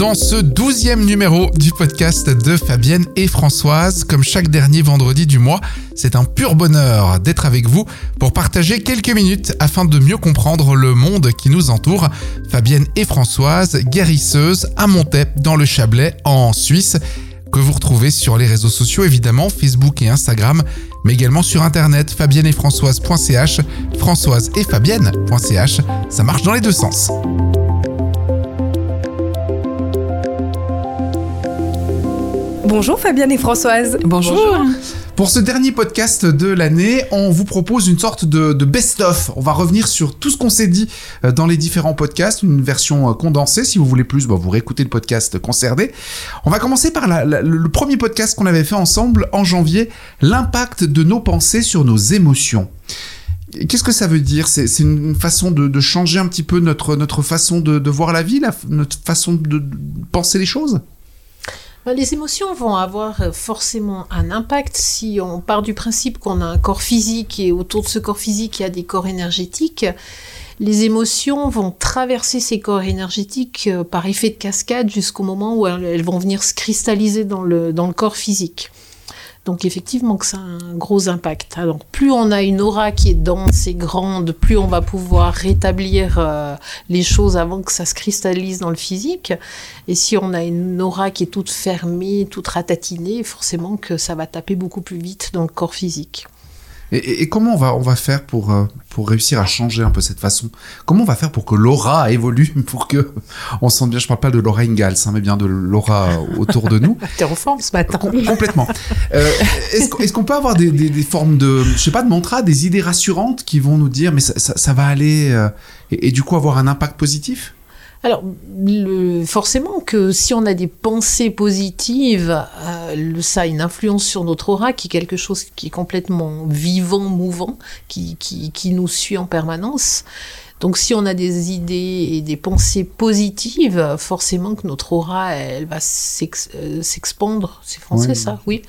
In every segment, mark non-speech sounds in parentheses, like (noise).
dans ce douzième numéro du podcast de Fabienne et Françoise. Comme chaque dernier vendredi du mois, c'est un pur bonheur d'être avec vous pour partager quelques minutes afin de mieux comprendre le monde qui nous entoure. Fabienne et Françoise, guérisseuses à Montaix dans le Chablais en Suisse que vous retrouvez sur les réseaux sociaux évidemment, Facebook et Instagram, mais également sur internet fabienne et françoise.ch, françoise et fabienne.ch, ça marche dans les deux sens. Bonjour Fabienne et Françoise. Bonjour. Pour ce dernier podcast de l'année, on vous propose une sorte de, best-of. On va revenir sur tout ce qu'on s'est dit euh, dans les différents podcasts, une version euh, condensée. Si vous voulez plus, bah, vous réécoutez le podcast concerné. On va commencer par le premier podcast qu'on avait fait ensemble en janvier, l'impact de nos pensées sur nos émotions. Qu'est-ce que ça veut dire? C'est une façon de, changer un petit peu notre, notre façon de, voir la vie, notre façon de penser les choses? Les émotions vont avoir euh, forcément un impact si on part du principe qu'on a un corps physique et autour de ce corps physique il y a des corps énergétiques. Les émotions vont traverser ces corps énergétiques euh, par effet de cascade jusqu'au moment où elles vont venir se cristalliser dans le corps physique. Donc effectivement que ça a un gros impact. Alors plus on a une aura qui est dense et grande, plus on va pouvoir rétablir euh, les choses avant que ça se cristallise dans le physique. Et si on a une aura qui est toute fermée, toute ratatinée, forcément que ça va taper beaucoup plus vite dans le corps physique. Et, comment on va, on va faire pour, euh, pour réussir à changer un peu cette façon? Comment on va faire pour que l'aura évolue (laughs) Pour que on sente bien, je parle pas de Laura Ingalls, hein, mais bien de l'aura autour de nous. (laughs) T'es en forme ce matin. complètement. Euh, est-ce, qu'on peut avoir des, des, formes de, je sais pas, de mantra, des idées rassurantes qui vont nous dire, mais ça, ça, va aller, euh, et, du coup avoir un impact positif? Alors, forcément que si on a des pensées positives, euh, ça a une influence sur notre aura, qui est quelque chose qui est complètement vivant, mouvant, qui, qui, qui nous suit en permanence. Donc si on a des idées et des pensées positives, forcément que notre aura, elle va euh, s'expandre. C'est français ça Oui.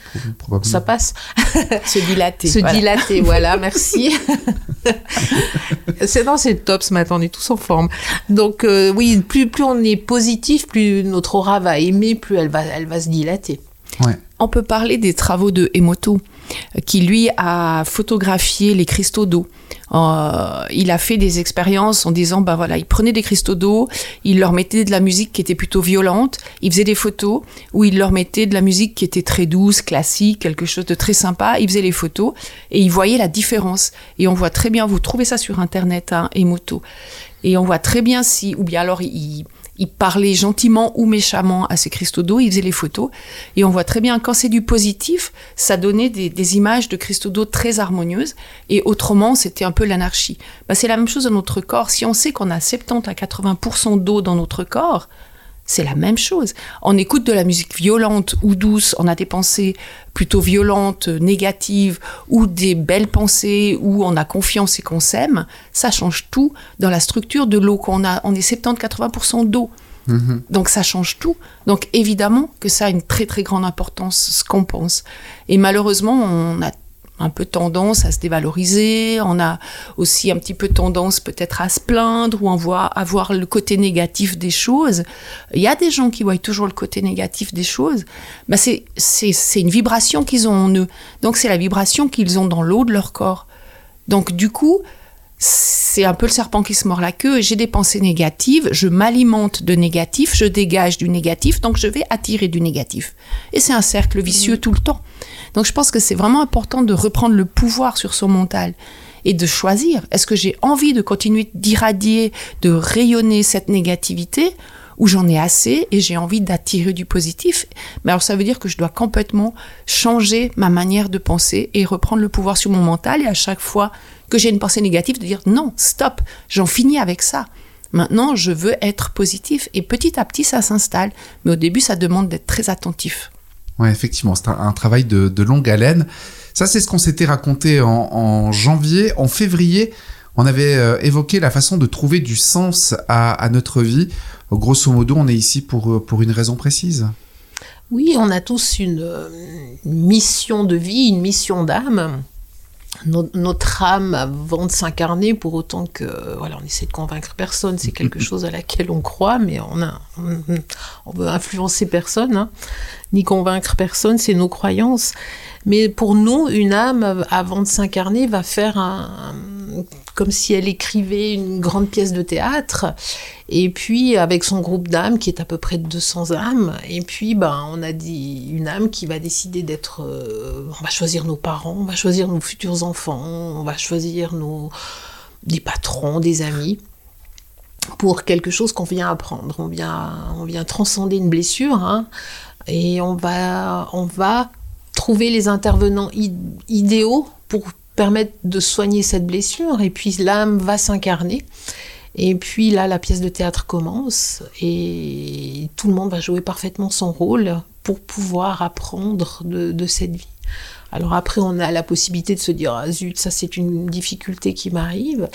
Ça passe. Se dilater. Se dilater, voilà, (laughs) merci. c'est non, c'est top ce matin, on est tous en forme. Donc euh, oui, plus, plus on est positif, plus notre aura va aimer, plus elle va, elle va se dilater. On peut parler des travaux de Emoto, qui lui a photographié les cristaux d'eau. Euh, il a fait des expériences en disant, ben voilà, il prenait des cristaux d'eau, il leur mettait de la musique qui était plutôt violente, il faisait des photos où il leur mettait de la musique qui était très douce, classique, quelque chose de très sympa, il faisait les photos et il voyait la différence. Et on voit très bien, vous trouvez ça sur Internet, hein, Emoto, et on voit très bien si, ou bien alors il il parlait gentiment ou méchamment à ces cristaux d'eau, il faisait les photos. Et on voit très bien, quand c'est du positif, ça donnait des, images de cristaux d'eau très harmonieuses. Et autrement, c'était un peu l'anarchie. Bah, c'est la même chose dans notre corps. Si on sait qu'on a 70 à 80% d'eau dans notre corps, c'est la même chose. On écoute de la musique violente ou douce, on a des pensées plutôt violentes, négatives, ou des belles pensées, où on a confiance et qu'on s'aime, ça change tout dans la structure de l'eau qu'on a. On est 70-80% d'eau. Mm-hmm. Donc ça change tout. Donc évidemment que ça a une très très grande importance, ce qu'on pense. Et malheureusement, on a un peu tendance à se dévaloriser, on a aussi un petit peu tendance peut-être à se plaindre ou on voit avoir le côté négatif des choses. Il y a des gens qui voient toujours le côté négatif des choses. Ben c'est, c'est, une vibration qu'ils ont en eux. Donc c'est la vibration qu'ils ont dans l'eau de leur corps. Donc du coup, c'est un peu le serpent qui se mord la queue. J'ai des pensées négatives, je m'alimente de négatif, je dégage du négatif, donc je vais attirer du négatif. Et c'est un cercle vicieux tout le temps. Donc je pense que c'est vraiment important de reprendre le pouvoir sur son mental et de choisir. Est-ce que j'ai envie de continuer d'irradier, de rayonner cette négativité ou j'en ai assez et j'ai envie d'attirer du positif? Mais alors ça veut dire que je dois complètement changer ma manière de penser et reprendre le pouvoir sur mon mental et à chaque fois que j'ai une pensée négative de dire non, stop, j'en finis avec ça. Maintenant, je veux être positif et petit à petit ça s'installe. Mais au début, ça demande d'être très attentif. Oui, effectivement, c'est un, travail de, longue haleine. Ça, c'est ce qu'on s'était raconté en, janvier. En février, on avait euh, évoqué la façon de trouver du sens à, notre vie. Grosso modo, on est ici pour, euh, pour une raison précise. Oui, on a tous une, mission de vie, une mission d'âme. Notre âme avant de s'incarner, pour autant que voilà, on essaie de convaincre personne, c'est quelque (laughs) chose à laquelle on croit, mais on a, on, veut influencer personne, hein, ni convaincre personne, c'est nos croyances. Mais pour nous, une âme avant de s'incarner va faire un, comme si elle écrivait une grande pièce de théâtre, et puis avec son groupe d'âmes qui est à peu près de 200 âmes, et puis ben, on a dit une âme qui va décider d'être... Euh, on va choisir nos parents, on va choisir nos futurs enfants, on va choisir nos, des patrons, des amis pour quelque chose qu'on vient apprendre. On vient, on vient transcender une blessure hein, et on va, on va trouver les intervenants idéaux pour permettre de soigner cette blessure, et puis l'âme va s'incarner. Et puis là, la pièce de théâtre commence et tout le monde va jouer parfaitement son rôle pour pouvoir apprendre de, cette vie. Alors après, on a la possibilité de se dire, ah, zut, ça c'est une difficulté qui m'arrive,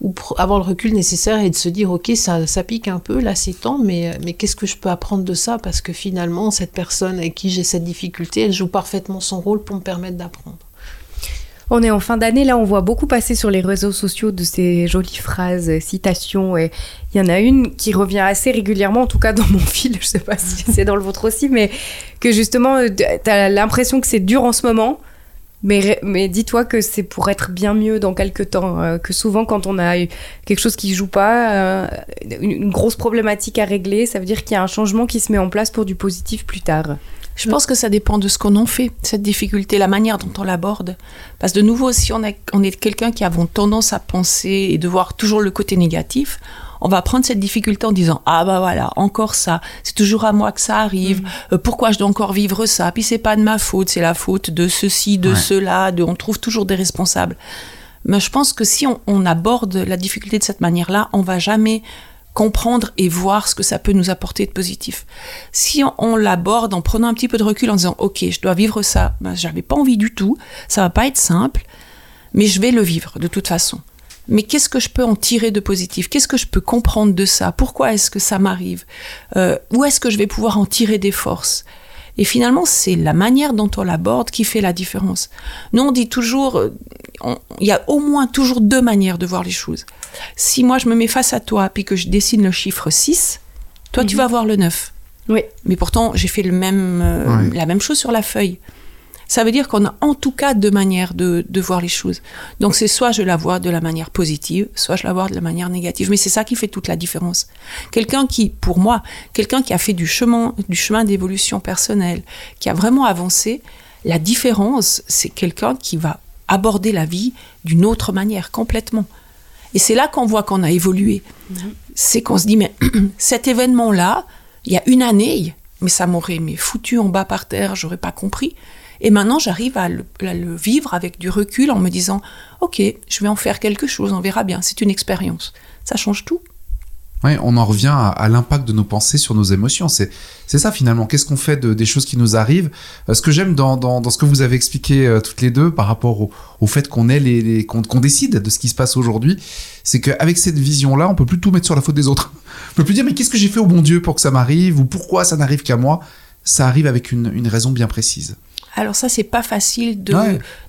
ou avoir le recul nécessaire et de se dire, ok, ça, ça pique un peu, là c'est temps, mais, mais qu'est-ce que je peux apprendre de ça? Parce que finalement, cette personne avec qui j'ai cette difficulté, elle joue parfaitement son rôle pour me permettre d'apprendre. On est en fin d'année, là on voit beaucoup passer sur les réseaux sociaux de ces jolies phrases, euh, citations, et il y en a une qui revient assez régulièrement, en tout cas dans mon (laughs) fil, je sais pas si c'est dans le vôtre aussi, mais que justement, euh, tu as l'impression que c'est dur en ce moment, mais, mais dis-toi que c'est pour être bien mieux dans quelques temps. Euh, que souvent, quand on a quelque chose qui joue pas, une, grosse problématique à régler, ça veut dire qu'il y a un changement qui se met en place pour du positif plus tard. Je pense que ça dépend de ce qu'on en fait, cette difficulté, la manière dont on l'aborde. Parce que de nouveau, si on, on est quelqu'un qui a tendance à penser et de voir toujours le côté négatif, on va prendre cette difficulté en disant ah bah voilà encore ça c'est toujours à moi que ça arrive mm. euh, pourquoi je dois encore vivre ça puis c'est pas de ma faute c'est la faute de ceci de cela de on trouve toujours des responsables mais je pense que si on, on aborde la difficulté de cette manière là on va jamais comprendre et voir ce que ça peut nous apporter de positif. Si on, l'aborde en prenant un petit peu de recul en disant ok je dois vivre ça, ben, j'avais pas envie du tout, ça va pas être simple, mais je vais le vivre de toute façon. Mais qu'est-ce que je peux en tirer de positif? Qu'est-ce que je peux comprendre de ça? Pourquoi est-ce que ça m'arrive? Euh, Où est-ce que je vais pouvoir en tirer des forces? Et finalement, c'est la manière dont on l'aborde qui fait la différence. Nous, on dit toujours, euh, il y a au moins toujours deux manières de voir les choses. Si moi, je me mets face à toi, puis que je dessine le chiffre 6, toi, tu mhm. vas voir le 9. Oui. Mais pourtant, j'ai fait le même, euh, la même chose sur la feuille ça veut dire qu'on a en tout cas deux manières de, voir les choses. Donc c'est soit je la vois de la manière positive, soit je la vois de la manière négative. Mais c'est ça qui fait toute la différence. Quelqu'un qui, pour moi, quelqu'un qui a fait du chemin, du chemin d'évolution personnelle, qui a vraiment avancé, la différence, c'est quelqu'un qui va aborder la vie d'une autre manière, complètement. Et c'est là qu'on voit qu'on a évolué. C'est qu'on se dit, mais (clears throat) cet événement-là, il y a une année, mais ça m'aurait foutu en bas par terre, j'aurais pas compris. Et maintenant, j'arrive à, le, vivre avec du recul en me disant, ok, je vais en faire quelque chose, on verra bien, c'est une expérience. Ça change tout. Oui, on en revient à, l'impact de nos pensées sur nos émotions. C'est, ça finalement. Qu'est-ce qu'on fait de, des choses qui nous arrivent? Euh, Ce que j'aime dans, ce que vous avez expliqué euh, toutes les deux par rapport au, fait qu'on les, qu'on, décide de ce qui se passe aujourd'hui, c'est qu'avec cette vision-là, on peut plus tout mettre sur la faute des autres. On peut plus dire mais qu'est-ce que j'ai fait au bon Dieu pour que ça m'arrive? Ou pourquoi ça n'arrive qu'à moi? Ça arrive avec une raison bien précise. Alors ça, c'est pas facile de,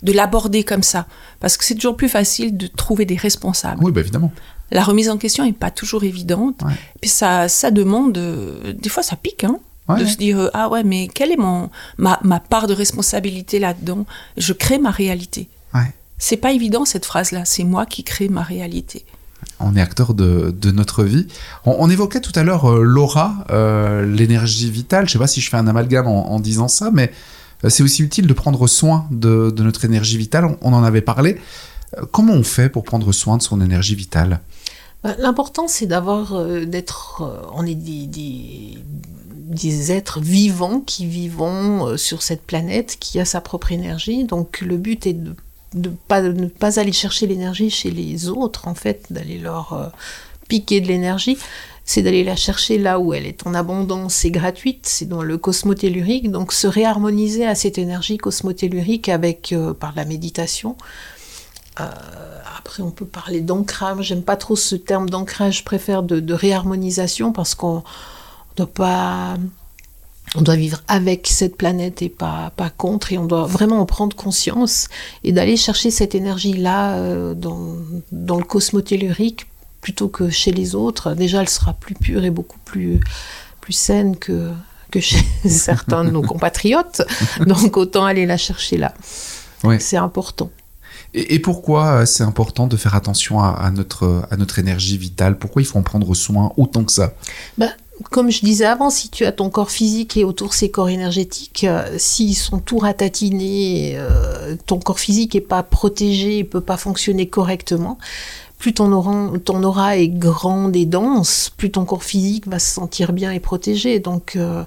de l'aborder comme ça, parce que c'est toujours plus facile de trouver des responsables. Oui, bah évidemment. La remise en question n'est pas toujours évidente. Puis ça, ça demande, euh, des fois ça pique, hein, de se dire euh, ah ouais, mais quelle est mon ma, ma part de responsabilité là-dedans? Je crée ma réalité. Ouais. C'est pas évident cette phrase-là. C'est moi qui crée ma réalité. On est acteur de, de notre vie. On, évoquait tout à l'heure euh, l'aura, l'énergie vitale. Je sais pas si je fais un amalgame en, en disant ça, mais c'est aussi utile de prendre soin de, notre énergie vitale. On, en avait parlé. Euh, comment on fait pour prendre soin de son énergie vitale? Bah, L'important, c'est d'avoir, euh, d'être, on est des, êtres vivants qui vivons sur cette planète, qui a sa propre énergie. Donc le but est de ne pas aller chercher l'énergie chez les autres, en fait, d'aller leur piquer de l'énergie, c'est d'aller la chercher là où elle est en abondance et gratuite, c'est dans le cosmotellurique, donc se réharmoniser à cette énergie cosmotellurique avec euh, par la méditation. Euh, après, on peut parler d'ancrage. J'aime pas trop ce terme d'ancrage. Je préfère de, réharmonisation parce qu'on doit pas on doit vivre avec cette planète et pas, pas contre, et on doit vraiment en prendre conscience et d'aller chercher cette énergie-là euh, dans, dans le cosmotellurique plutôt que chez les autres. Déjà, elle sera plus pure et beaucoup plus, plus saine que, que chez (laughs) certains de nos compatriotes. Donc, autant aller la chercher là. Ouais. C'est important. Et, et pourquoi euh, c'est important de faire attention à, à notre, à notre énergie vitale? Pourquoi il faut en prendre soin autant que ça? Comme je disais avant, si tu as ton corps physique et autour ces corps énergétiques, euh, s'ils sont tout ratatinés, euh, ton corps physique n'est pas protégé, ne peut pas fonctionner correctement, plus ton aura, ton aura est grande et dense, plus ton corps physique va se sentir bien et protégé. Donc, euh,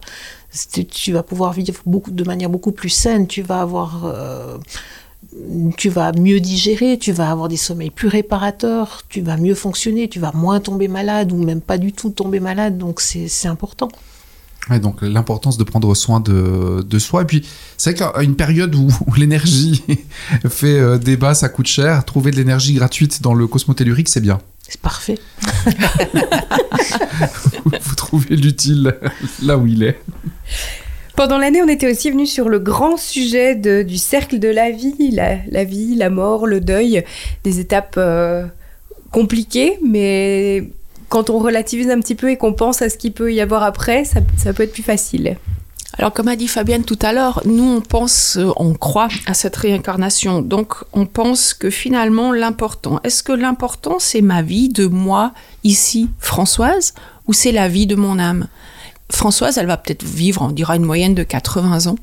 tu vas pouvoir vivre de manière beaucoup plus saine. Tu vas avoir, euh, tu vas mieux digérer, tu vas avoir des sommeils plus réparateurs, tu vas mieux fonctionner, tu vas moins tomber malade ou même pas du tout tomber malade. Donc, c'est important. Ouais, donc l'importance de prendre soin de, de soi. Et puis, c'est vrai qu'à une période où, où (laughs) l'énergie (laughs) fait euh, débat, ça coûte cher, trouver de l'énergie gratuite dans le cosmotellurique, c'est bien. C'est parfait. (laughs) Vous trouvez l'utile là où il est. Pendant l'année, on était aussi venu sur le grand sujet de- du cercle de la vie, la, la vie, la mort, le deuil, des étapes euh, compliquées, mais quand on relativise un petit peu et qu'on pense à ce qu'il peut y avoir après, ça, peut être plus facile. Alors, comme a dit Fabienne tout à l'heure, nous, on pense, euh, on croit à cette réincarnation. Donc, on pense que finalement, l'important, est-ce que l'important, c'est ma vie de moi, ici, Françoise, ou c'est la vie de mon âme? Françoise, elle va peut-être vivre, on dira, une moyenne de 80 ans.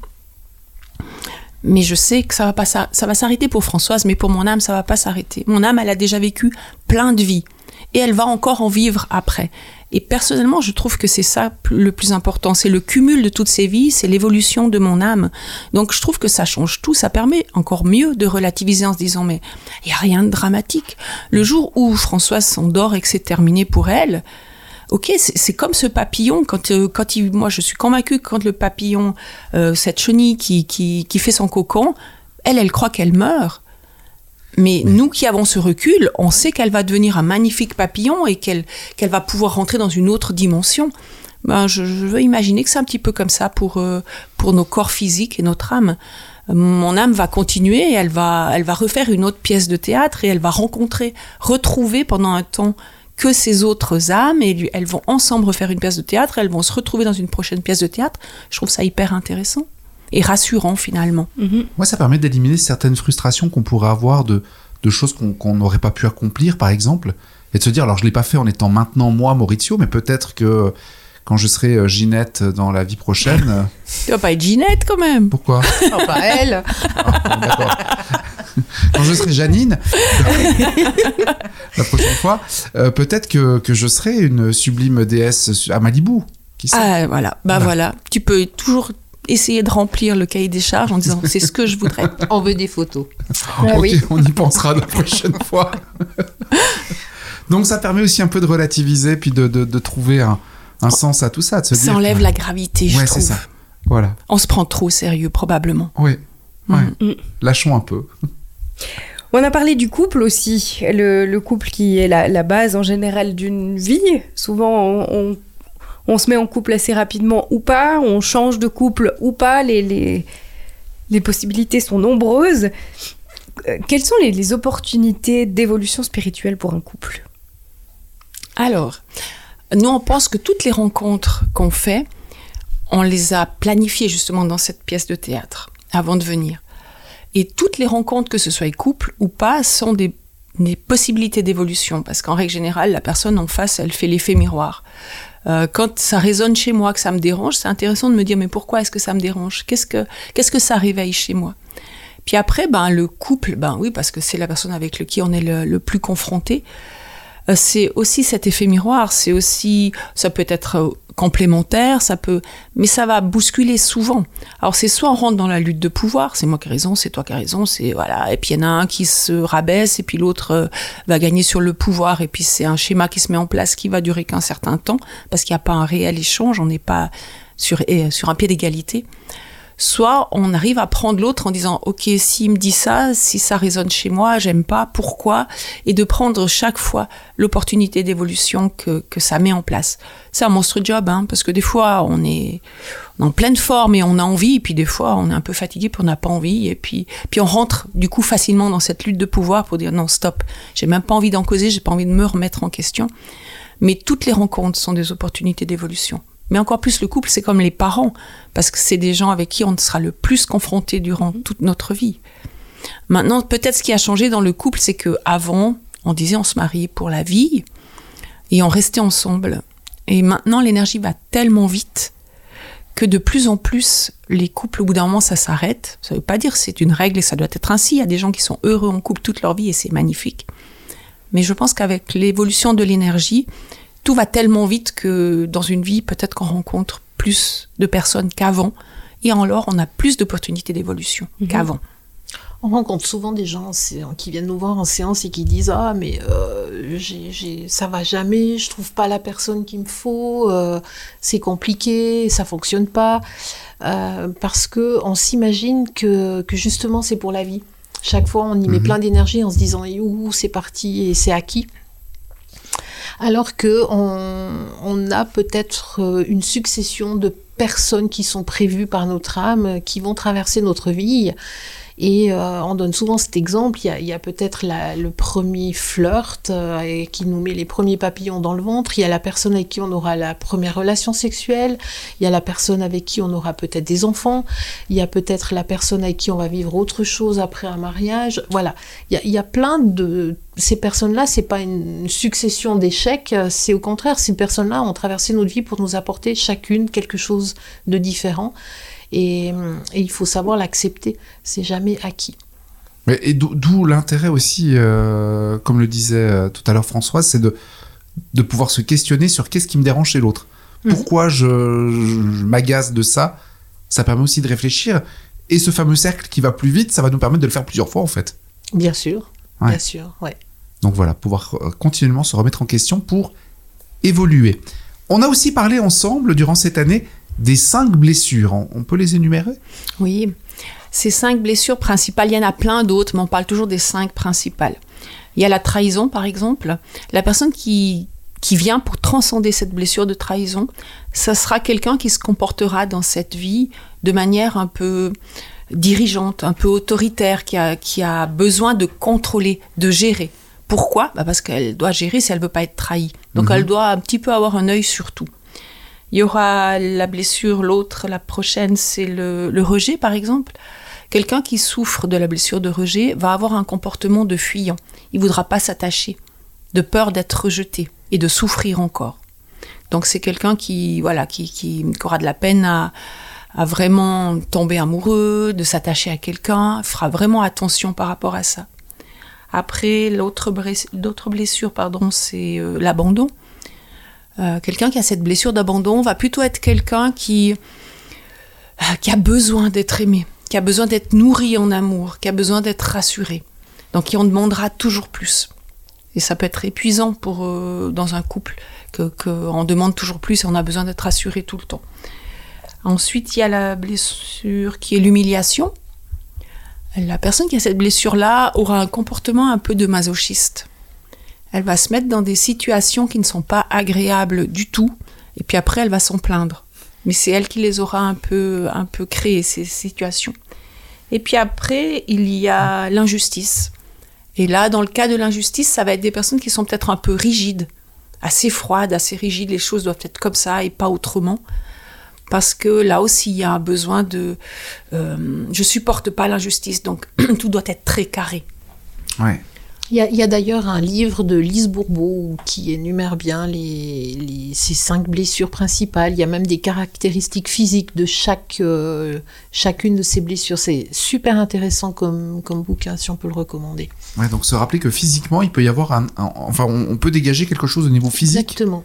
Mais je sais que ça va pas ça va s'arrêter pour Françoise, mais pour mon âme, ça va pas s'arrêter. Mon âme, elle a déjà vécu plein de vies. Et elle va encore en vivre après. Et personnellement, je trouve que c'est ça le plus important. C'est le cumul de toutes ces vies, c'est l'évolution de mon âme. Donc je trouve que ça change tout. Ça permet encore mieux de relativiser en se disant, mais il n'y a rien de dramatique. Le jour où Françoise s'endort et que c'est terminé pour elle, Ok, c'est comme ce papillon. Quand, euh, quand il, moi, je suis convaincue que quand le papillon, euh, cette chenille qui, qui fait son cocon, elle, elle croit qu'elle meurt. Mais nous qui avons ce recul, on sait qu'elle va devenir un magnifique papillon et qu'elle qu'elle va pouvoir rentrer dans une autre dimension. Ben, je, je veux imaginer que c'est un petit peu comme ça pour, euh, pour nos corps physiques et notre âme. Mon âme va continuer et elle va, elle va refaire une autre pièce de théâtre et elle va rencontrer, retrouver pendant un temps que ces autres âmes et lui- elles vont ensemble refaire une pièce de théâtre, elles vont se retrouver dans une prochaine pièce de théâtre. Je trouve ça hyper intéressant et rassurant finalement. Moi, ça permet d'éliminer certaines frustrations qu'on pourrait avoir de, de choses qu'on n'aurait pas pu accomplir, par exemple, et de se dire, alors je l'ai pas fait en étant maintenant moi, Maurizio, mais peut-être que quand je serai euh, Ginette dans la vie prochaine, euh, (laughs) Tu vas pas être Ginette quand même. pourquoi (laughs) Oh, pas elle. Ah, bon. (laughs) Quand je serai Janine, la prochaine fois, euh, peut-être que, que je serai une sublime déesse à Malibu. Qui sait? Ah voilà, bah Voilà. voilà. Tu peux toujours essayer de remplir le cahier des charges en disant c'est ce que je voudrais. (laughs) On veut des photos. Ah ok, oui. (laughs) on y pensera la prochaine (laughs) fois. Donc ça permet aussi un peu de relativiser, puis de, de, de trouver un, un sens à tout ça, de se Ça dire. enlève la gravité, je Ouais, c'est trouve. ça. Voilà. On se prend trop au sérieux probablement. Oui. Ouais. Mm. Lâchons un peu. On a parlé du couple aussi, le, le couple qui est la, la base en général d'une vie. Souvent, on, on- on se met en couple assez rapidement ou pas, on change de couple ou pas, les, les, les possibilités sont nombreuses. Euh, Quelles sont les, les opportunités d'évolution spirituelle pour un couple? Alors, nous on pense que toutes les rencontres qu'on fait, on les a planifiées justement dans cette pièce de théâtre avant de venir. Et toutes les rencontres, que ce soit couple ou pas, sont des, des possibilités d'évolution. Parce qu'en règle générale, la personne en face, elle fait l'effet miroir. Euh, quand ça résonne chez moi, que ça me dérange, c'est intéressant de me dire mais pourquoi est-ce que ça me dérange? Qu'est-ce que qu'est-ce que ça réveille chez moi? Puis après, ben le couple, ben oui, parce que c'est la personne avec qui on est le, le plus confronté. Euh, c'est aussi cet effet miroir. C'est aussi, ça peut être euh, complémentaire, ça peut, mais ça va bousculer souvent. Alors c'est soit on rentre dans la lutte de pouvoir, c'est moi qui ai raison, c'est toi qui as raison, c'est voilà, et puis il y en a un qui se rabaisse et puis l'autre euh, va gagner sur le pouvoir et puis c'est un schéma qui se met en place qui va durer qu'un certain temps parce qu'il n'y a pas un réel échange, on n'est pas sur sur un pied d'égalité. Soit on arrive à prendre l'autre en disant ok s'il me dit ça, si ça résonne chez moi, j'aime pas, pourquoi, et de prendre chaque fois l'opportunité d'évolution que, que ça met en place. C'est un monstre job, hein, parce que des fois on est en pleine forme et on a envie, puis des fois on est un peu fatigué puis on n'a pas envie, et puis puis on rentre du coup facilement dans cette lutte de pouvoir pour dire non stop, j'ai même pas envie d'en causer, j'ai pas envie de me remettre en question. Mais toutes les rencontres sont des opportunités d'évolution. Mais encore plus le couple, c'est comme les parents, parce que c'est des gens avec qui on sera le plus confronté durant toute notre vie. Maintenant, peut-être ce qui a changé dans le couple, c'est que avant, on disait on se mariait pour la vie et on restait ensemble. Et maintenant, l'énergie va tellement vite que de plus en plus, les couples, au bout d'un moment, ça s'arrête. Ça ne veut pas dire c'est une règle et ça doit être ainsi. Il y a des gens qui sont heureux en couple toute leur vie et c'est magnifique. Mais je pense qu'avec l'évolution de l'énergie, tout va tellement vite que dans une vie, peut-être qu'on rencontre plus de personnes qu'avant. Et alors, on a plus d'opportunités d'évolution Mhm. qu'avant. On rencontre souvent des gens qui viennent nous voir en séance et qui disent ah mais euh, j'ai- ça va jamais, je trouve pas la personne qu'il me faut, euh, c'est compliqué, ça fonctionne pas Euh, parce que on s'imagine que, que justement c'est pour la vie. Chaque fois on y met Mhm. plein d'énergie en se disant et ouh c'est parti et c'est acquis. Alors que on, a peut-être euh, une succession de personnes qui sont prévues par notre âme, qui vont traverser notre vie. Et euh, on donne souvent cet exemple. Il y a, peut-être le premier flirt euh, qui nous met les premiers papillons dans le ventre. Il y a la personne avec qui on aura la première relation sexuelle. Il y a la personne avec qui on aura peut-être des enfants. Il y a peut-être la personne avec qui on va vivre autre chose après un mariage. Voilà. Il y a, il y a plein de ces personnes-là. C'est pas une succession d'échecs. euh, C'est au contraire ces personnes-là ont traversé notre vie pour nous apporter chacune quelque chose de différent. Et, hum, et il faut savoir l'accepter. C'est jamais acquis. Et d'où l'intérêt aussi, euh, comme le disait euh, tout à l'heure Françoise, c'est de, de pouvoir se questionner sur qu'est-ce qui me dérange chez l'autre. Mhm. Pourquoi je, je- m'agace de ça? Ça permet aussi de réfléchir. Et ce fameux cercle qui va plus vite, ça va nous permettre de le faire plusieurs fois en fait. Bien sûr. Ouais. Bien sûr. Ouais. Donc voilà, pouvoir euh, continuellement se remettre en question pour évoluer. On a aussi parlé ensemble durant cette année des cinq blessures. On, peut les énumérer? Oui, ces cinq blessures principales, il y en a plein d'autres, mais on parle toujours des cinq principales. Il y a la trahison, par exemple. La personne qui, qui vient pour transcender cette blessure de trahison, ça sera quelqu'un qui se comportera dans cette vie de manière un peu dirigeante, un peu autoritaire, qui a, qui a besoin de contrôler, de gérer. Pourquoi? Bah Parce qu'elle doit gérer si elle veut pas être trahie. Donc Mhm. elle doit un petit peu avoir un œil sur tout. Il y aura la blessure, l'autre, la prochaine, c'est le, rejet, par exemple. Quelqu'un qui souffre de la blessure de rejet va avoir un comportement de fuyant. Il voudra pas s'attacher, de peur d'être rejeté et de souffrir encore. Donc c'est quelqu'un qui, voilà, qui, aura de la peine à, à vraiment tomber amoureux, de s'attacher à quelqu'un, fera vraiment attention par rapport à ça. Après, l'autre blessure, pardon, c'est euh, l'abandon. Euh, quelqu'un qui a cette blessure d'abandon va plutôt être quelqu'un qui, euh, qui a besoin d'être aimé, qui a besoin d'être nourri en amour, qui a besoin d'être rassuré. Donc, qui en demandera toujours plus. Et ça peut être épuisant pour, euh, dans un couple, que, que demande toujours plus et on a besoin d'être rassuré tout le temps. Ensuite, il y a la blessure qui est l'humiliation. La personne qui a cette blessure-là aura un comportement un peu de masochiste. Elle va se mettre dans des situations qui ne sont pas agréables du tout, et puis après elle va s'en plaindre. Mais c'est elle qui les aura un peu, un peu créées, ces situations. Et puis après, il y a l'injustice. Et là, dans le cas de l'injustice, ça va être des personnes qui sont peut-être un peu rigides, assez froides, assez rigides, les choses doivent être comme ça et pas autrement. Parce que là aussi, il y a un besoin de... euh, je supporte pas l'injustice, donc (clears throat) tout doit être très carré. Ouais. Il y a, d'ailleurs un livre de Lise Bourbeau qui énumère bien les, les- ces cinq blessures principales. Il y a même des caractéristiques physiques de chaque, euh, chacune de ces blessures. C'est super intéressant comme, comme bouquin, si on peut le recommander. Ouais, donc se rappeler que physiquement, il peut y avoir un, un- enfin, on, on peut dégager quelque chose au niveau physique. Exactement.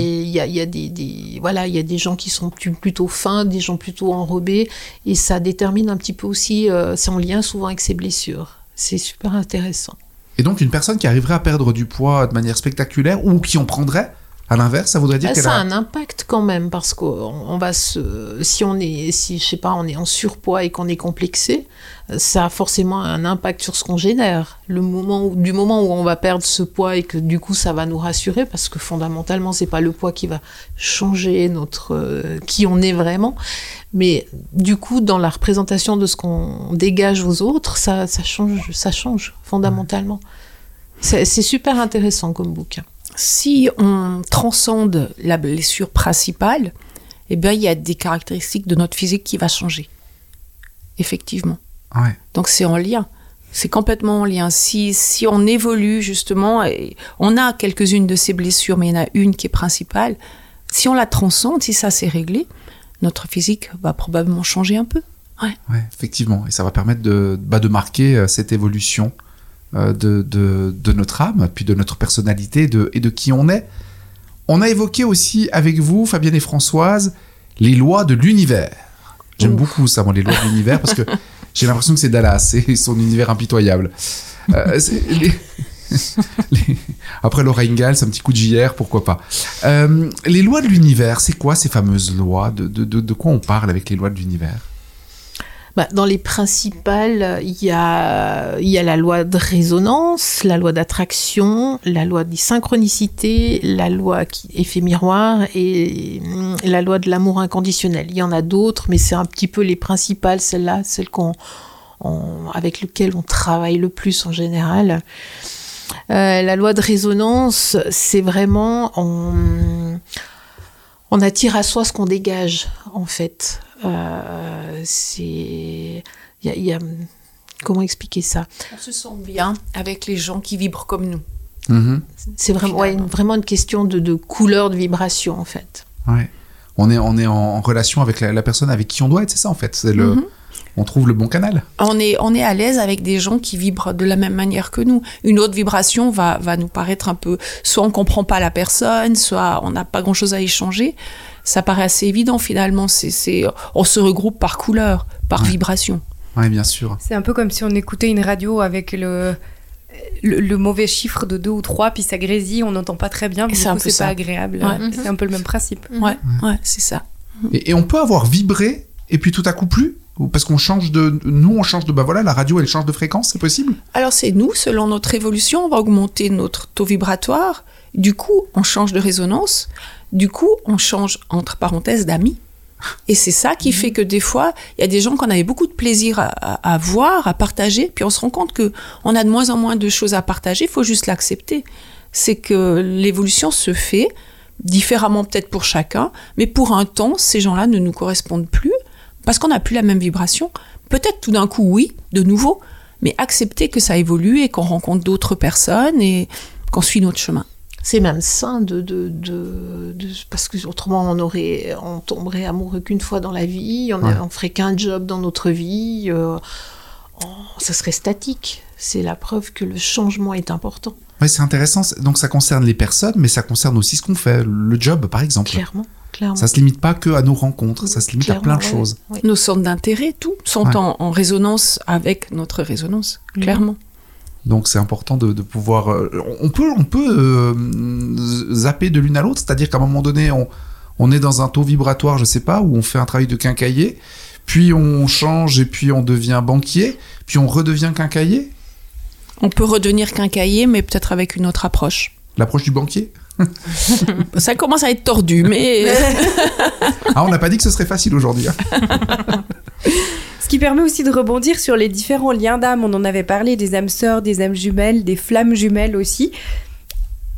Il y a, il y a des, des- voilà, il y a des gens qui sont plus- plutôt fins, des gens plutôt enrobés, et ça détermine un petit peu aussi, euh, c'est en lien souvent avec ces blessures. C'est super intéressant. Et donc, une personne qui arriverait à perdre du poids de manière spectaculaire ou qui en prendrait, À l'inverse, ça voudrait dire Bah, qu'elle ça a a... un impact quand même parce qu'on on va se, si on est, si je sais pas, on est en surpoids et qu'on est complexé, euh, ça a forcément un impact sur ce qu'on génère. Le moment où, du moment où on va perdre ce poids et que du coup ça va nous rassurer parce que fondamentalement c'est pas le poids qui va changer notre euh, qui on est vraiment, mais du coup dans la représentation de ce qu'on dégage aux autres, ça, ça change, ça change fondamentalement. C'est super intéressant comme bouquin. Si on transcende la blessure principale, eh bien, il y a des caractéristiques de notre physique qui va changer. Effectivement. Ouais. Donc c'est en lien. C'est complètement en lien. Si, si on évolue justement, et on a quelques-unes de ces blessures, mais il y en a une qui est principale, si on la transcende, si ça s'est réglé, notre physique va probablement changer un peu. Ouais, effectivement. Et ça va permettre de, bah, de marquer euh, cette évolution de, de, de notre âme, puis de notre personnalité de, et de qui on est. On a évoqué aussi avec vous, Fabienne et Françoise, les lois de l'univers. J'aime beaucoup ça, moi, les lois de l'univers, parce que (laughs) j'ai l'impression que c'est Dallas et son univers impitoyable. Euh, c'est- les- (laughs) les- Après Laura Ingalls, un petit coup de JR, pourquoi pas. Euh, les lois de l'univers, c'est quoi ces fameuses lois? De, de, de quoi on parle avec les lois de l'univers? Bah, dans les principales, il y a, la loi de résonance, la loi d'attraction, la loi de synchronicité, la loi qui effet miroir et hum, la loi de l'amour inconditionnel. Il y en a d'autres, mais c'est un petit peu les principales, celles-là, celles qu'on, on- avec lesquelles on travaille le plus en général. Euh, la loi de résonance, c'est vraiment on attire à soi ce qu'on dégage, en fait. Euh, c'est il y a, il y a- comment expliquer ça? On se sent bien avec les gens qui vibrent comme nous. Mhm. C'est vraiment ouais, une- vraiment une question de, de couleur de vibration en fait. Ouais. On est, on est en, relation avec la, la personne avec qui on doit être, c'est ça en fait. C'est le, Mhm. On trouve le bon canal. On est, on est à l'aise avec des gens qui vibrent de la même manière que nous. Une autre vibration va, va nous paraître un peu, soit on comprend pas la personne, soit on n'a pas grand chose à échanger. Ça paraît assez évident finalement. C'est, c'est, on se regroupe par couleur, par Ouais. vibration. Oui, bien sûr. C'est un peu comme si on écoutait une radio avec le, le, le mauvais chiffre de 2 ou 3, puis ça grésille, on n'entend pas très bien, mais c'est un coup, peu c'est ça. pas agréable. Ouais. C'est un peu le même principe. Ouais, ouais, c'est ça. Et, et on peut avoir vibré et puis tout à coup plus Ou Parce qu'on change de. Nous, on change de. Bah voilà, la radio, elle change de fréquence, c'est possible? Alors c'est nous, selon notre évolution, on va augmenter notre taux vibratoire. Du coup, on change de résonance. Du coup, on change, entre parenthèses, d'amis. Et c'est ça qui fait que des fois, il y a des gens qu'on avait beaucoup de plaisir à, à- à voir, à partager, puis on se rend compte que on a de moins en moins de choses à partager. Il faut juste l'accepter. C'est que l'évolution se fait différemment peut-être pour chacun, mais pour un temps, ces gens-là ne nous correspondent plus parce qu'on n'a plus la même vibration. Peut-être tout d'un coup, oui, de nouveau, mais accepter que ça évolue et qu'on rencontre d'autres personnes et qu'on suit notre chemin. C'est même sain de, de, de, de- parce que autrement on aurait, on tomberait amoureux qu'une fois dans la vie, on, Ouais. on ferait qu'un job dans notre vie, euh, on- ça serait statique. C'est la preuve que le changement est important, Ouais, c'est intéressant. Donc ça concerne les personnes, mais ça concerne aussi ce qu'on fait, le job par exemple. clairement, clairement. Ça se limite pas que à nos rencontres, ça se limite à plein de ouais, choses. Nos centres d'intérêt, tout, sont Ouais. en, en résonance avec notre résonance, Mhm. clairement. Donc c'est important de, de pouvoir. euh, on peut, on peut euh, zapper de l'une à l'autre, c'est-à-dire qu'à un moment donné, on, on est dans un taux vibratoire, je sais pas, où on fait un travail de quincailler, puis on change et puis on devient banquier, puis on redevient quincailler? On peut redevenir quincailler, mais peut-être avec une autre approche. L'approche du banquier? (laughs) Ça commence à être tordu, mais (laughs) Ah, on n'a pas dit que ce serait facile aujourd'hui. hein. Ce qui permet aussi de rebondir sur les différents liens d'âme. On en avait parlé des âmes sœurs, des âmes jumelles, des flammes jumelles aussi.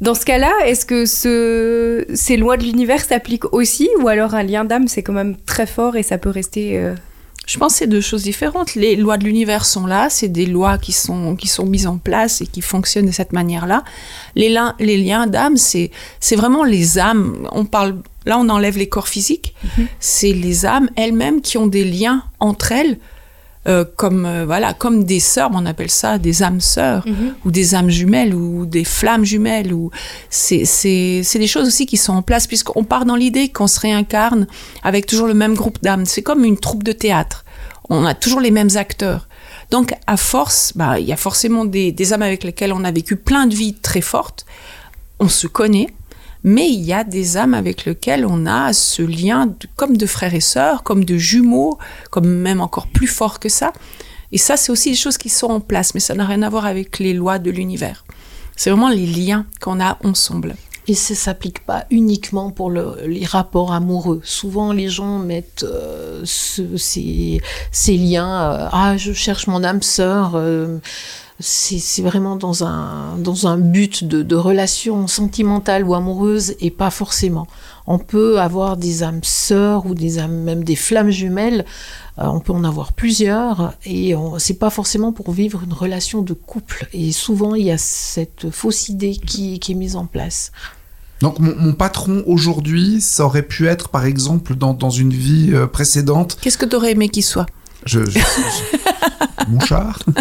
Dans ce cas-là, est-ce que ce- ces lois de l'univers s'appliquent aussi ou alors un lien d'âme c'est quand même très fort et ça peut rester euh, je pense que c'est deux choses différentes. Les lois de l'univers sont là, c'est des lois qui sont, qui sont mises en place et qui fonctionnent de cette manière-là. Les, liens- les liens d'âme, c'est, c'est vraiment les âmes. On parle, là, on enlève les corps physiques. C'est les âmes elles-mêmes qui ont des liens entre elles, euh, comme, euh, voilà, comme des sœurs, on appelle ça des âmes sœurs, ou des âmes jumelles, ou des flammes jumelles. Ou c'est des choses aussi qui sont en place, puisqu'on part dans l'idée qu'on se réincarne avec toujours le même groupe d'âmes. C'est comme une troupe de théâtre. On a toujours les mêmes acteurs. Donc, à force, bah, il y a forcément des, des âmes avec lesquelles on a vécu plein de vies très fortes. On se connaît, Mais il y a des âmes avec lesquelles on a ce lien comme de frères et sœurs, comme de jumeaux, comme même encore plus fort que ça. Et ça, c'est aussi des choses qui sont en place, mais ça n'a rien à voir avec les lois de l'univers. C'est vraiment les liens qu'on a ensemble. Et ça s'applique pas uniquement pour les rapports amoureux. Souvent, les gens mettent euh, ces, liens. Euh, ah, je cherche mon âme sœur. Euh, c'est vraiment dans un, dans un but de, de relation sentimentale ou amoureuse et pas forcément. On peut avoir des âmes sœurs ou des âmes, même des flammes jumelles. Euh, on peut en avoir plusieurs et c'est pas forcément pour vivre une relation de couple. Et souvent, il y a cette fausse idée qui, qui est mise en place. Donc mon, patron aujourd'hui, ça aurait pu être par exemple dans, dans une vie euh, précédente. Qu'est-ce que tu aurais aimé qu'il soit? Je, (laughs) Mon char (laughs)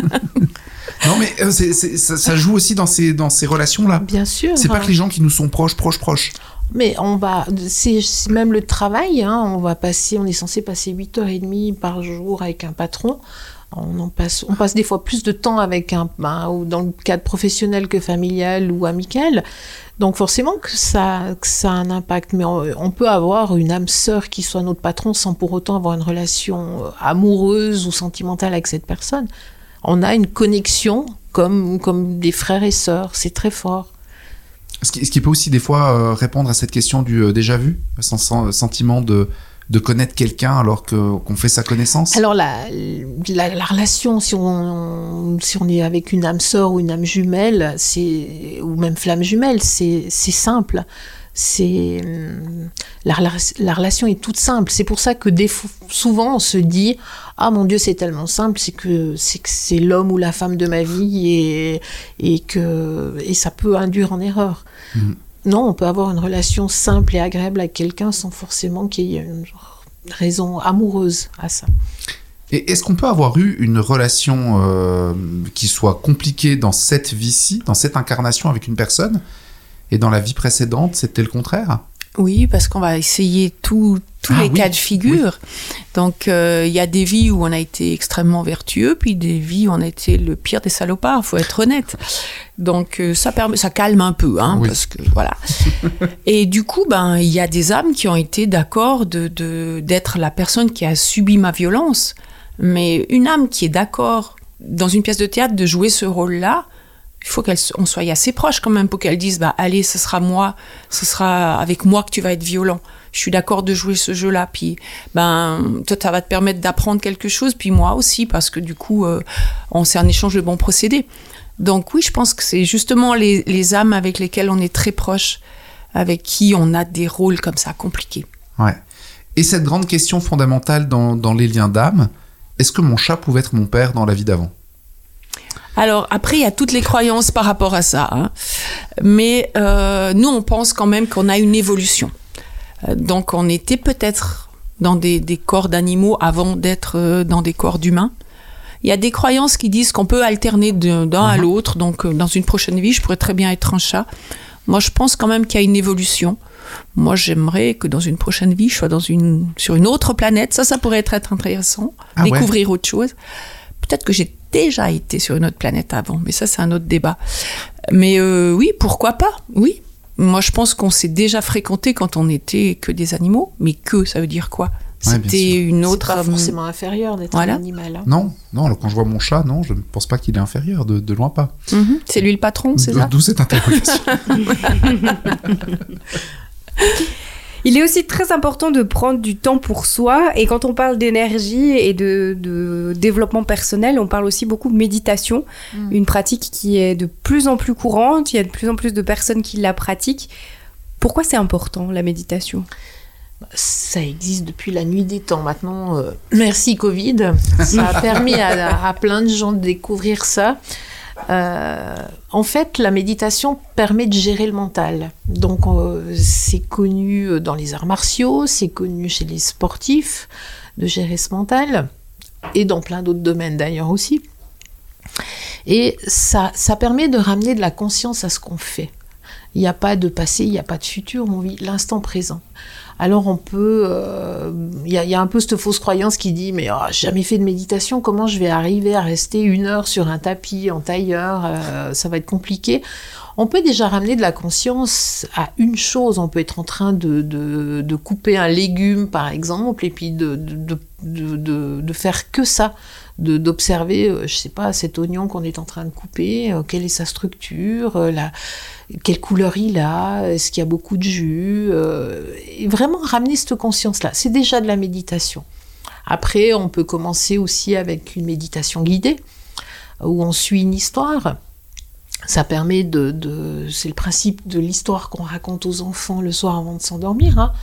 Non, mais euh, ça, joue aussi dans ces, dans ces relations-là. Bien sûr. C'est pas que les gens qui nous sont proches, proches, proches. Mais on va, c'est même le travail, hein, on va passer, on est censé passer 8h30 par jour avec un patron. On, en passe, on passe des fois plus de temps avec un, ben, ou dans le cadre professionnel que familial ou amical. Donc forcément que ça, que ça a un impact. Mais on, peut avoir une âme sœur qui soit notre patron sans pour autant avoir une relation euh, amoureuse ou sentimentale avec cette personne on a une connexion comme, comme des frères et sœurs. C'est très fort. Ce qui, ce qui, peut aussi des fois euh, répondre à cette question du euh, déjà vu, sans, sentiment de, de connaître quelqu'un alors que, qu'on fait sa connaissance Alors la, la, relation, si on, si on est avec une âme sœur ou une âme jumelle, c'est, ou même flamme jumelle, c'est, c'est simple c'est hum, la, la, relation est toute simple. C'est pour ça que des, souvent on se dit ah mon Dieu c'est tellement simple, c'est que c'est que c'est l'homme ou la femme de ma vie et et que et ça peut induire en erreur. Mm. Non, on peut avoir une relation simple et agréable avec quelqu'un sans forcément qu'il y ait une raison amoureuse à ça. Et est-ce qu'on peut avoir eu une relation euh, qui soit compliquée dans cette vie-ci, dans cette incarnation avec une personne, et dans la vie précédente, c'était le contraire? Oui, parce qu'on va essayer tous ah les cas de figure. Donc, euh, il y a des vies où on a été extrêmement vertueux, puis des vies où on a été le pire des salopards, faut être honnête. Donc, euh, ça, permet, ça calme un peu, hein, parce que voilà. (laughs) Et du coup, ben, il y a des âmes qui ont été d'accord de, d'être la personne qui a subi ma violence. Mais une âme qui est d'accord dans une pièce de théâtre de jouer ce rôle-là, il faut qu'on soit assez proche quand même pour qu'elle dise bah allez ce sera moi ce sera avec moi que tu vas être violent. Je suis d'accord de jouer ce jeu là puis ben toi ça va te permettre d'apprendre quelque chose puis moi aussi parce que du coup euh, on c'est un échange de bons procédés. Donc oui je pense que c'est justement les, les, âmes avec lesquelles on est très proche avec qui on a des rôles comme ça compliqués. Ouais. Et cette grande question fondamentale dans, dans les liens d'âme est-ce que mon chat pouvait être mon père dans la vie d'avant? Alors après, il y a toutes les croyances par rapport à ça. Hein. Mais euh, nous, on pense quand même qu'on a une évolution. Euh, donc on était peut-être dans des, corps d'animaux avant d'être euh, dans des corps d'humains. Il y a des croyances qui disent qu'on peut alterner d'un à mhm. l'autre. Donc dans une prochaine vie, je pourrais très bien être un chat. Moi, je pense quand même qu'il y a une évolution. Moi, j'aimerais que dans une prochaine vie, je sois dans une, sur une autre planète. Ça, ça pourrait être intéressant. Ah découvrir autre chose. Peut-être que j'ai déjà été sur une autre planète avant, mais ça c'est un autre débat. Mais euh, oui, pourquoi pas? Oui. Moi je pense qu'on s'est déjà fréquenté quand on était que des animaux, mais que ça veut dire quoi? C'était une autre. Pas forcément inférieur d'être un animal. Hein. Non, non. Alors quand je vois mon chat, non, je ne pense pas qu'il est inférieur, de, loin pas. Mhm. C'est lui le patron, c'est ça? D'où cette interrogation? (laughs) (laughs) (laughs) Il est aussi très important de prendre du temps pour soi. Et quand on parle d'énergie et de, développement personnel, on parle aussi beaucoup de méditation, mm. une pratique qui est de plus en plus courante. Il y a de plus en plus de personnes qui la pratiquent. Pourquoi c'est important la méditation? Ça existe depuis la nuit des temps maintenant. Euh, merci Covid. Ça a (laughs) permis à, à, plein de gens de découvrir ça. Euh, en fait, la méditation permet de gérer le mental. Donc, euh, c'est connu dans les arts martiaux, c'est connu chez les sportifs de gérer ce mental, et dans plein d'autres domaines d'ailleurs aussi. Et ça, ça permet de ramener de la conscience à ce qu'on fait. Il n'y a pas de passé, il n'y a pas de futur, on vit l'instant présent alors on peut... Il euh, y, a un peu cette fausse croyance qui dit, mais oh, jamais fait de méditation, comment je vais arriver à rester une heure sur un tapis en tailleur euh, Ça va être compliqué. On peut déjà ramener de la conscience à une chose. On peut être en train de, de, couper un légume, par exemple, et puis de, de, faire que ça d'observer, euh, je sais pas, cet oignon qu'on est en train de couper, euh, quelle est sa structure, euh, la, quelle couleur il a, est-ce qu'il y a beaucoup de jus, et vraiment ramener cette conscience-là. C'est déjà de la méditation. Après, on peut commencer aussi avec une méditation guidée, où on suit une histoire. Ça permet de, c'est le principe de l'histoire qu'on raconte aux enfants le soir avant de s'endormir. Hein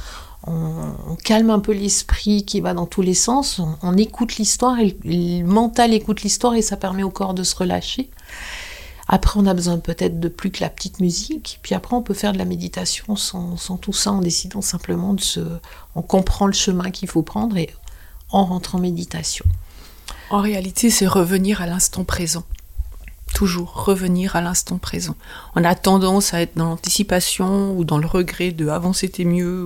on, calme un peu l'esprit qui va dans tous les sens, on, écoute l'histoire, le mental écoute l'histoire et ça permet au corps de se relâcher. Après, on a besoin peut-être de plus que la petite musique. Puis après, on peut faire de la méditation sans, tout ça, en décidant simplement de se... On comprend le chemin qu'il faut prendre et on rentre en méditation. En réalité, c'est revenir à l'instant présent toujours revenir à l'instant présent. On a tendance à être dans l'anticipation ou dans le regret de avant c'était mieux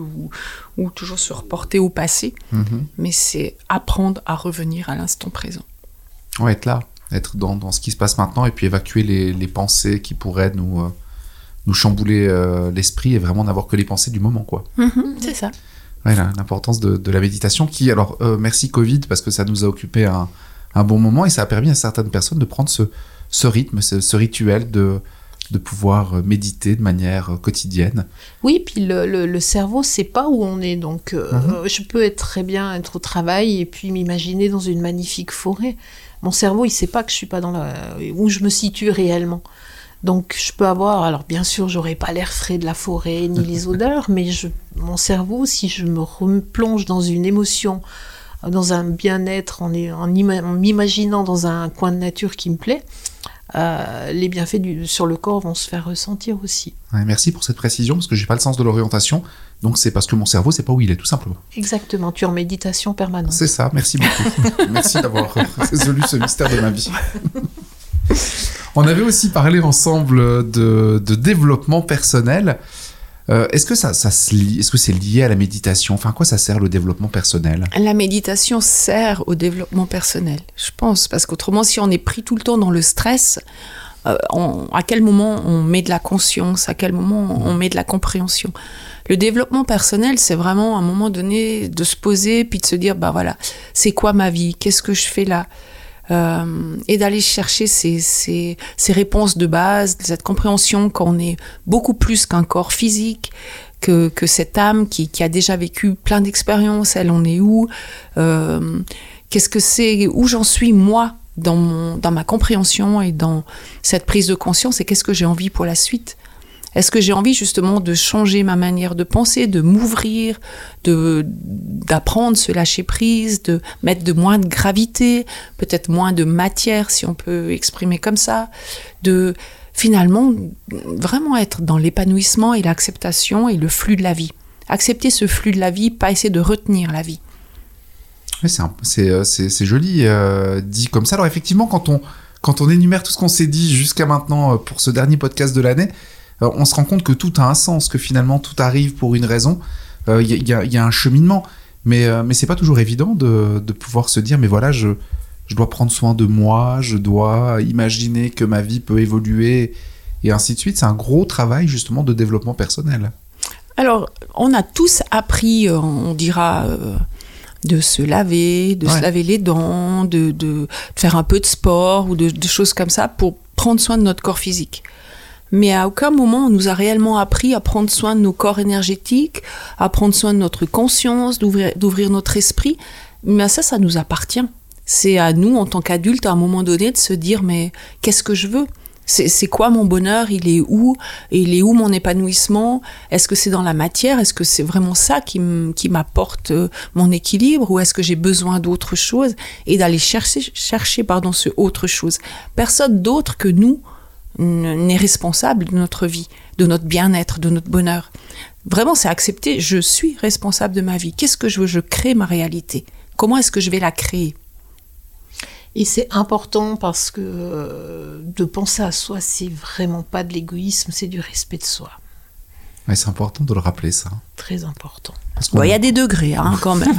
ou, toujours se reporter au passé, mhm. mais c'est apprendre à revenir à l'instant présent. Ouais, être là, être dans, ce qui se passe maintenant et puis évacuer les, pensées qui pourraient nous, euh, nous chambouler euh, l'esprit et vraiment n'avoir que les pensées du moment, quoi. Mhm, c'est ça. Ouais, l'importance de, la méditation qui, alors, euh, merci Covid parce que ça nous a occupé un, un bon moment et ça a permis à certaines personnes de prendre ce, ce rythme, ce, rituel de, de pouvoir méditer de manière quotidienne. Oui, puis le, le, cerveau sait pas où on est. Donc, euh, mhm. je peux être très bien être au travail et puis m'imaginer dans une magnifique forêt. Mon cerveau, il sait pas que je suis pas dans la où je me situe réellement. Donc, je peux avoir, alors bien sûr, j'aurai pas l'air frais de la forêt ni les (laughs) odeurs, mais je, mon cerveau, si je me replonge dans une émotion, dans un bien-être, en, en m'imaginant dans un coin de nature qui me plaît, euh, les bienfaits du, sur le corps vont se faire ressentir aussi. merci pour cette précision, parce que j'ai pas le sens de l'orientation, donc c'est parce que mon cerveau c'est pas où il est, tout simplement. Exactement, tu es en méditation permanente. C'est ça, merci beaucoup. (laughs) merci d'avoir résolu ce mystère de ma vie. On avait aussi parlé ensemble de, de développement personnel. Euh, est-ce que ça, ça se lie, est-ce que c'est lié à la méditation? Enfin, à quoi ça sert le développement personnel? La méditation sert au développement personnel, je pense, parce qu'autrement, si on est pris tout le temps dans le stress, euh, à quel moment on met de la conscience, à quel moment on met de la compréhension? Le développement personnel, c'est vraiment à un moment donné de se poser puis de se dire, bah voilà, c'est quoi ma vie? Qu'est-ce que je fais là? Euh, et d'aller chercher ces, ces, ces, réponses de base, cette compréhension qu'on est beaucoup plus qu'un corps physique, que, que cette âme qui, qui, a déjà vécu plein d'expériences, elle en est où, euh, qu'est-ce que c'est, où j'en suis moi dans, mon, dans ma compréhension et dans cette prise de conscience et qu'est-ce que j'ai envie pour la suite. Est-ce que j'ai envie justement de changer ma manière de penser, de m'ouvrir, de d'apprendre se lâcher prise, de mettre de moins de gravité, peut-être moins de matière si on peut exprimer comme ça, de finalement vraiment être dans l'épanouissement et l'acceptation et le flux de la vie. Accepter ce flux de la vie, pas essayer de retenir la vie. Euh, c'est joli euh, dit comme ça. Alors effectivement, quand on, quand on énumère tout ce qu'on s'est dit jusqu'à maintenant euh, pour ce dernier podcast de l'année, on se rend compte que tout a un sens, que finalement tout arrive pour une raison. Il euh, y, a un cheminement, mais, euh, mais c'est pas toujours évident de, pouvoir se dire mais voilà, je, je dois prendre soin de moi, je dois imaginer que ma vie peut évoluer et ainsi de suite. C'est un gros travail justement de développement personnel. Alors, on a tous appris, on dira, de se laver, de se laver les dents, de, faire un peu de sport ou de, choses comme ça pour prendre soin de notre corps physique mais à aucun moment on nous a réellement appris à prendre soin de nos corps énergétiques, à prendre soin de notre conscience, d'ouvrir notre esprit. Mais ça, ça nous appartient. C'est à nous, en tant qu'adultes, à un moment donné, de se dire, mais qu'est-ce que je veux? C'est quoi mon bonheur? Il est où? Il est où mon épanouissement? Est-ce que c'est dans la matière? Est-ce que c'est vraiment ça qui m'apporte euh, mon équilibre? Ou est-ce que j'ai besoin d'autre chose? Et d'aller chercher, chercher pardon, ce autre chose. Personne d'autre que nous n'est responsable de notre vie, de notre bien-être, de notre bonheur. Vraiment, c'est accepter, je suis responsable de ma vie. Qu'est-ce que je veux? Je crée ma réalité. Comment est-ce que je vais la créer? Et c'est important parce que euh, de penser à soi, c'est vraiment pas de l'égoïsme, c'est du respect de soi. C'est important de le rappeler, ça. Très important. Il y a des degrés, hein, quand même. (laughs) (laughs)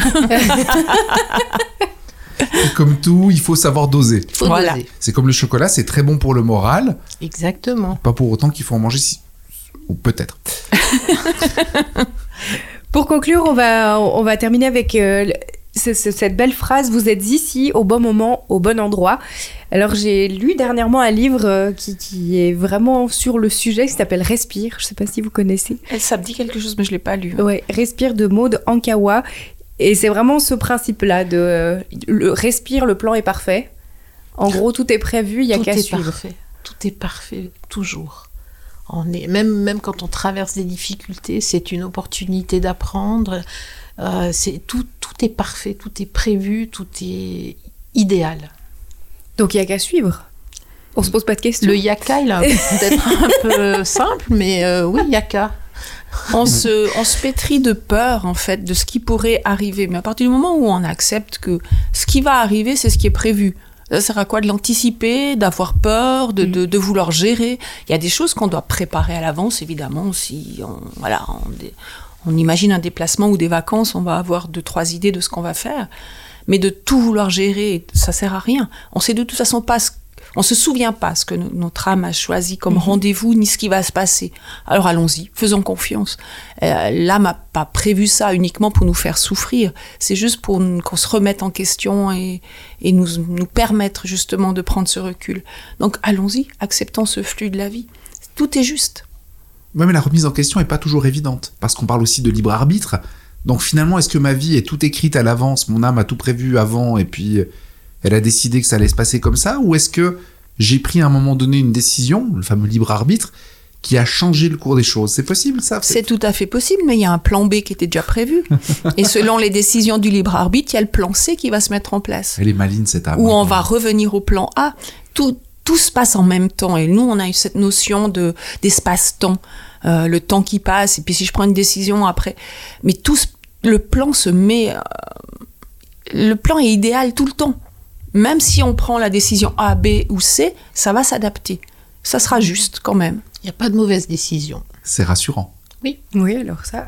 Comme tout, il faut savoir doser. Faut Voilà. doser. C'est comme le chocolat, c'est très bon pour le moral, Exactement. pas pour autant qu'il faut en manger si... Ou peut-être. (laughs) Pour conclure, on va, on va terminer avec euh, le- ce- ce- cette belle phrase Vous êtes ici au bon moment, au bon endroit. Alors, j'ai lu dernièrement un livre euh, qui, qui est vraiment sur le sujet qui s'appelle Respire. Je sais pas si vous connaissez. Ça me dit quelque chose, mais je l'ai pas lu. Ouais, Respire de Maud Ankawa. Et c'est vraiment ce principe-là de euh, le respire, le plan est parfait. En gros, tout est prévu, il y a qu'à est suivre. parfait. Tout est parfait, toujours. On est, même, même quand on traverse des difficultés, c'est une opportunité d'apprendre. Euh, c'est tout, tout est parfait, tout est prévu, tout est idéal. Donc il y a qu'à suivre. On se pose pas de questions. Le yaka, il a peut-être un peu (laughs) simple, mais euh, oui, yaka. On se, on se pétrit de peur, en fait, de ce qui pourrait arriver. Mais à partir du moment où on accepte que ce qui va arriver, c'est ce qui est prévu. Ça sert à quoi de l'anticiper, d'avoir peur, de, de, de vouloir gérer? Il y a des choses qu'on doit préparer à l'avance, évidemment. Si on, voilà, on, on imagine un déplacement ou des vacances, on va avoir deux, trois idées de ce qu'on va faire. Mais de tout vouloir gérer, ça sert à rien. On sait de toute façon pas ce on se souvient pas ce que no- notre âme a choisi comme rendez-vous ni ce qui va se passer. Alors allons-y, faisons confiance. Euh, L'âme n'a pas prévu ça uniquement pour nous faire souffrir. C'est juste pour qu'on se remette en question et, et nous, nous permettre justement de prendre ce recul. Donc allons-y, acceptons ce flux de la vie. Tout est juste. Ouais, mais la remise en question est pas toujours évidente, parce qu'on parle aussi de libre arbitre. Donc finalement, est-ce que ma vie est tout écrite à l'avance, mon âme a tout prévu avant, et puis euh, elle a décidé que ça allait se passer comme ça, ou est-ce que j'ai pris à un moment donné une décision, le fameux libre arbitre, qui a changé le cours des choses? C'est possible ça? C'est tout à fait possible, mais il y a un plan B qui était déjà prévu. (laughs) et selon les décisions du libre arbitre, il y a le plan C qui va se mettre en place. Elle est maline cette âme. où on va revenir au plan A. Tout, tout se passe en même temps. Et nous, on a eu cette notion de d'espace-temps, euh, le temps qui passe. Et puis si je prends une décision après, mais tout le plan se met, euh, le plan est idéal tout le temps. Même si on prend la décision A, B ou C, ça va s'adapter. Ça sera juste quand même. Il n'y a pas de mauvaise décision. C'est rassurant. Oui, alors ça.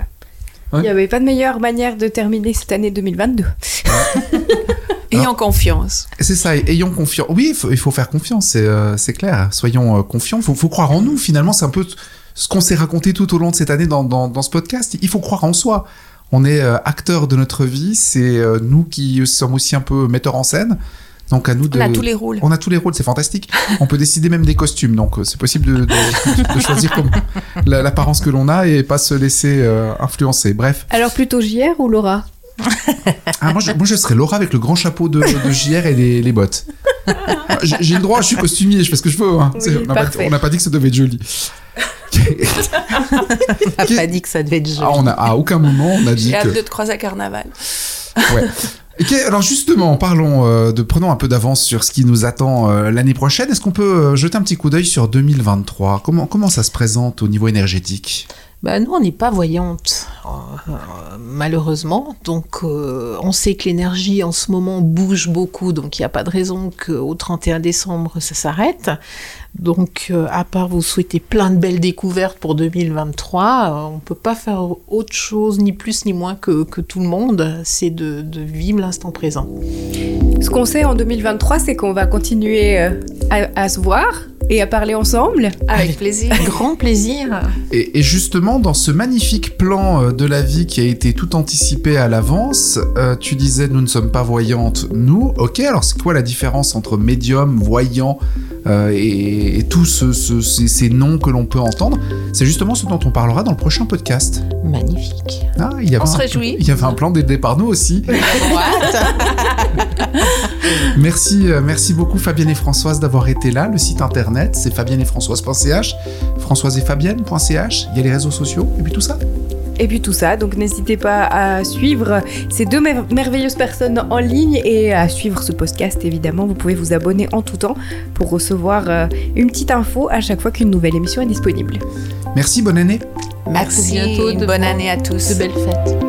Il n'y avait pas de meilleure manière de terminer cette année 2022. (laughs) Ayant confiance. C'est ça, ayons confiance. Oui, il faut, il faut faire confiance, c'est euh, clair. Soyons euh, confiants, il faut, faut croire en nous. Finalement, c'est un peu ce qu'on s'est raconté tout au long de cette année dans, dans, dans ce podcast. Il faut croire en soi. On est euh, acteur de notre vie, c'est euh, nous qui sommes aussi un peu metteurs en scène. Donc à nous de... On a tous les rôles. On a tous les rôles, c'est fantastique. (laughs) On peut décider même des costumes, donc euh, c'est possible de, de- de (laughs) choisir comme la- l'apparence que l'on a et pas se laisser euh, influencer. Bref, Alors plutôt JR ou Laura? (laughs) Ah, moi, je, moi je serais Laura avec le grand chapeau de, de JR et les, les bottes. Ah, J'ai le droit, je suis costumier, je fais ce que je veux. hein. Oui, on n'a pas, dit que ça devait être joli. On n'a pas dit que ça devait être joli. Ah, on a, à aucun moment on a dit J'ai hâte que. de te croiser à Carnaval. Ouais. Alors justement, parlons euh, de prenons un peu d'avance sur ce qui nous attend euh, l'année prochaine. Est-ce qu'on peut euh, jeter un petit coup d'œil sur 2023 Comment comment ça se présente au niveau énergétique? Bah, nous, on n'est pas voyante, malheureusement. Donc, on sait que l'énergie en ce moment bouge beaucoup, donc il n'y a pas de raison qu'au 31 décembre, ça s'arrête. Donc, euh, à part vous souhaiter plein de belles découvertes pour 2023, euh, on ne peut pas faire autre chose, ni plus ni moins que, que tout le monde. C'est de, de vivre l'instant présent. Ce qu'on sait en 2023, c'est qu'on va continuer euh, à, à se voir et à parler ensemble. Avec plaisir. (laughs) Grand plaisir. Et, et justement, dans ce magnifique plan euh, de la vie qui a été tout anticipé à l'avance, euh, tu disais nous ne sommes pas voyantes, nous. Ok, alors c'est quoi la différence entre médium, voyant euh, et, et tous ce- ce- ces, ces noms que l'on peut entendre? C'est justement ce dont on parlera dans le prochain podcast. Magnifique. Ah, il y avait On se réjouit. Il y avait un plan dès le départ, nous aussi. (laughs) (laughs) Merci, euh, merci beaucoup Fabienne et Françoise d'avoir été là. Le site internet, c'est fabienneetfrançoise.ch, françoise et fabienne.ch. Il y a les réseaux sociaux et puis tout ça. Et puis tout ça, donc n'hésitez pas à suivre ces deux mer- merveilleuses personnes en ligne et à suivre ce podcast évidemment. Vous pouvez vous abonner en tout temps pour recevoir euh, une petite info à chaque fois qu'une nouvelle émission est disponible. Merci, bonne année. Merci. bientôt, de Bonne bon- année à tous. De belles fêtes.